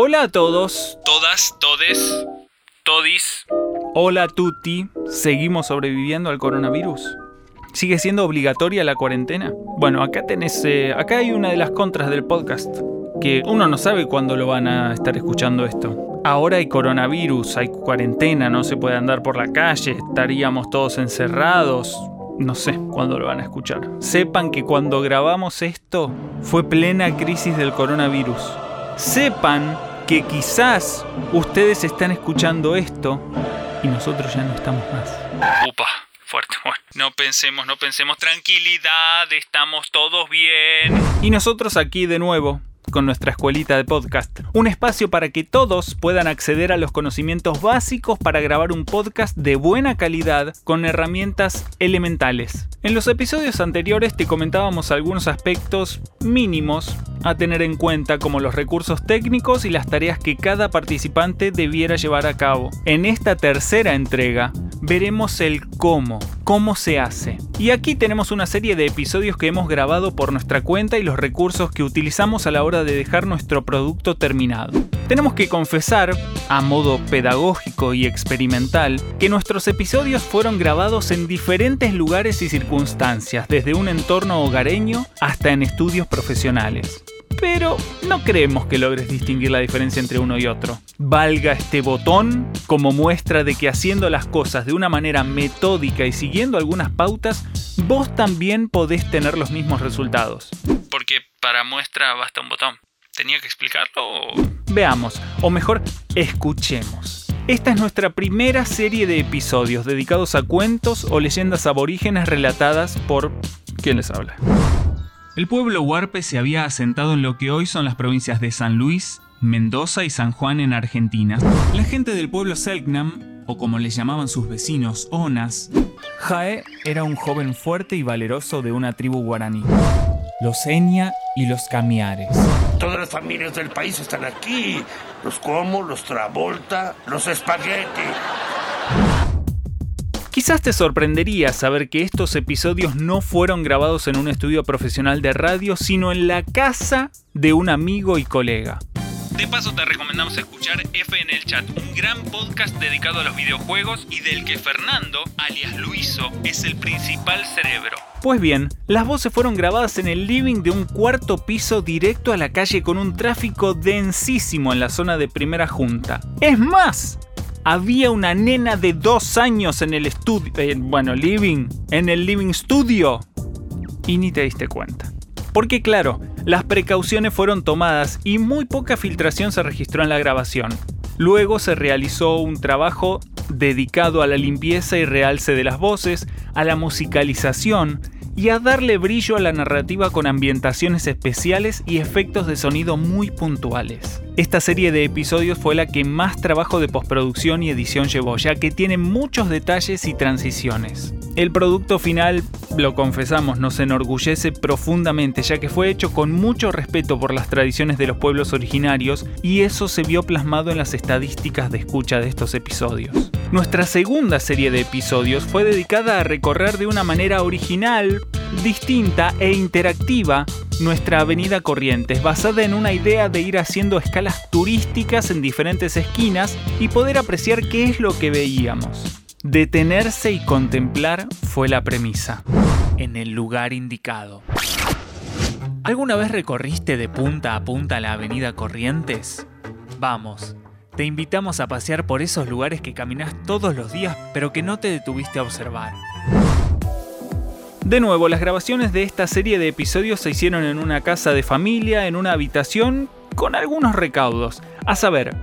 Hola a todos. Todas, todes, todis. Hola tutti. ¿Seguimos sobreviviendo al coronavirus? ¿Sigue siendo obligatoria la cuarentena? Bueno, acá tenés. eh, acá hay una de las contras del podcast. Que uno no sabe cuándo lo van a estar escuchando esto. Ahora hay coronavirus, hay cuarentena, no se puede andar por la calle, estaríamos todos encerrados. No sé cuándo lo van a escuchar. Sepan que cuando grabamos esto fue plena crisis del coronavirus. Sepan que quizás ustedes están escuchando esto y nosotros ya no estamos más. Upa, fuerte. Bueno, no pensemos, no pensemos. Tranquilidad, estamos todos bien. Y nosotros aquí de nuevo, con nuestra escuelita de podcast. Un espacio para que todos puedan acceder a los conocimientos básicos para grabar un podcast de buena calidad con herramientas elementales. En los episodios anteriores te comentábamos algunos aspectos mínimos a tener en cuenta como los recursos técnicos y las tareas que cada participante debiera llevar a cabo. En esta tercera entrega veremos el cómo, cómo se hace. Y aquí tenemos una serie de episodios que hemos grabado por nuestra cuenta y los recursos que utilizamos a la hora de dejar nuestro producto terminado. Tenemos que confesar, a modo pedagógico y experimental, que nuestros episodios fueron grabados en diferentes lugares y circunstancias, desde un entorno hogareño hasta en estudios profesionales. Pero no creemos que logres distinguir la diferencia entre uno y otro. Valga este botón como muestra de que haciendo las cosas de una manera metódica y siguiendo algunas pautas, vos también podés tener los mismos resultados. Porque para muestra basta un botón. ¿Tenía que explicarlo o...? Veamos, o mejor, escuchemos. Esta es nuestra primera serie de episodios dedicados a cuentos o leyendas aborígenes relatadas por... ¿Quién les habla? El pueblo huarpe se había asentado en lo que hoy son las provincias de San Luis, Mendoza y San Juan en Argentina. La gente del pueblo Selknam, o como le llamaban sus vecinos, Onas, Jae era un joven fuerte y valeroso de una tribu guaraní. Los Enya y los Camiares. Todas las familias del país están aquí. Los Como, los Travolta, los Spaghetti. Quizás te sorprendería saber que estos episodios no fueron grabados en un estudio profesional de radio, sino en la casa de un amigo y colega. De paso te recomendamos escuchar F en el chat, un gran podcast dedicado a los videojuegos y del que Fernando, alias Luiso, es el principal cerebro. Pues bien, las voces fueron grabadas en el living de un cuarto piso directo a la calle con un tráfico densísimo en la zona de primera junta. Es más, había una nena de dos años en el estudio, eh, bueno, living, en el living studio. Y ni te diste cuenta. Porque claro, las precauciones fueron tomadas y muy poca filtración se registró en la grabación. Luego se realizó un trabajo dedicado a la limpieza y realce de las voces, a la musicalización y a darle brillo a la narrativa con ambientaciones especiales y efectos de sonido muy puntuales. Esta serie de episodios fue la que más trabajo de postproducción y edición llevó, ya que tiene muchos detalles y transiciones. El producto final, lo confesamos, nos enorgullece profundamente, ya que fue hecho con mucho respeto por las tradiciones de los pueblos originarios y eso se vio plasmado en las estadísticas de escucha de estos episodios. Nuestra segunda serie de episodios fue dedicada a recorrer de una manera original, distinta e interactiva nuestra avenida Corrientes, basada en una idea de ir haciendo escalas turísticas en diferentes esquinas y poder apreciar qué es lo que veíamos. Detenerse y contemplar fue la premisa, en el lugar indicado. ¿Alguna vez recorriste de punta a punta la avenida Corrientes? Vamos, te invitamos a pasear por esos lugares que caminas todos los días pero que no te detuviste a observar. De nuevo, las grabaciones de esta serie de episodios se hicieron en una casa de familia, en una habitación, con algunos recaudos. A saber,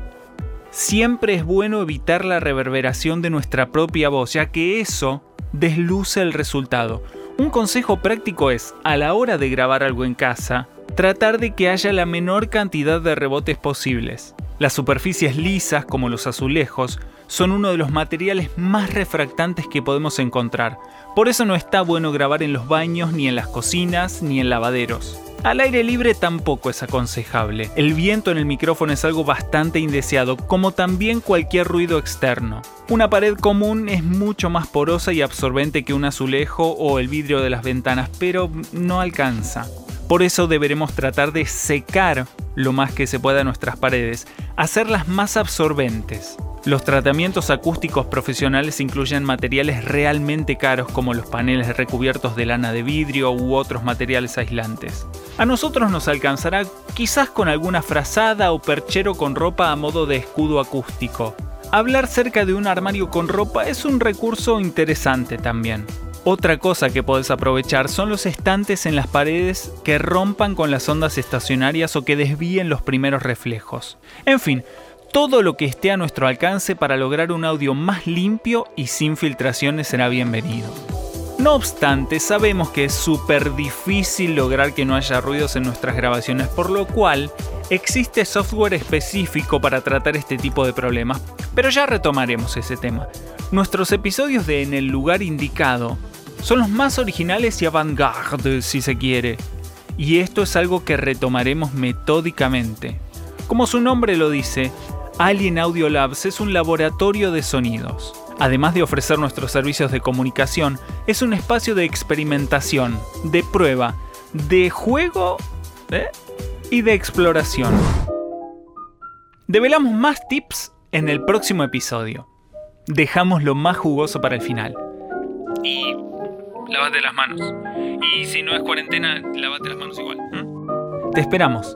siempre es bueno evitar la reverberación de nuestra propia voz, ya que eso desluce el resultado. Un consejo práctico es, a la hora de grabar algo en casa, tratar de que haya la menor cantidad de rebotes posibles. Las superficies lisas, como los azulejos, son uno de los materiales más refractantes que podemos encontrar. Por eso no está bueno grabar en los baños, ni en las cocinas, ni en lavaderos. Al aire libre tampoco es aconsejable. El viento en el micrófono es algo bastante indeseado, como también cualquier ruido externo. Una pared común es mucho más porosa y absorbente que un azulejo o el vidrio de las ventanas, pero no alcanza. Por eso deberemos tratar de secar lo más que se pueda nuestras paredes, hacerlas más absorbentes. Los tratamientos acústicos profesionales incluyen materiales realmente caros como los paneles recubiertos de lana de vidrio u otros materiales aislantes. A nosotros nos alcanzará quizás con alguna frazada o perchero con ropa a modo de escudo acústico. Hablar cerca de un armario con ropa es un recurso interesante también. Otra cosa que podés aprovechar son los estantes en las paredes que rompan con las ondas estacionarias o que desvíen los primeros reflejos. En fin, todo lo que esté a nuestro alcance para lograr un audio más limpio y sin filtraciones será bienvenido. No obstante, sabemos que es súper difícil lograr que no haya ruidos en nuestras grabaciones, por lo cual existe software específico para tratar este tipo de problemas, pero ya retomaremos ese tema. Nuestros episodios de En el lugar indicado son los más originales y avant-garde, si se quiere, y esto es algo que retomaremos metódicamente. Como su nombre lo dice, Alien Audio Labs es un laboratorio de sonidos. Además de ofrecer nuestros servicios de comunicación, es un espacio de experimentación, de prueba, de juego ¿eh? y de exploración. Develamos más tips en el próximo episodio. Dejamos lo más jugoso para el final. Y lavate las manos. Y si no es cuarentena, lavate las manos igual. Te esperamos.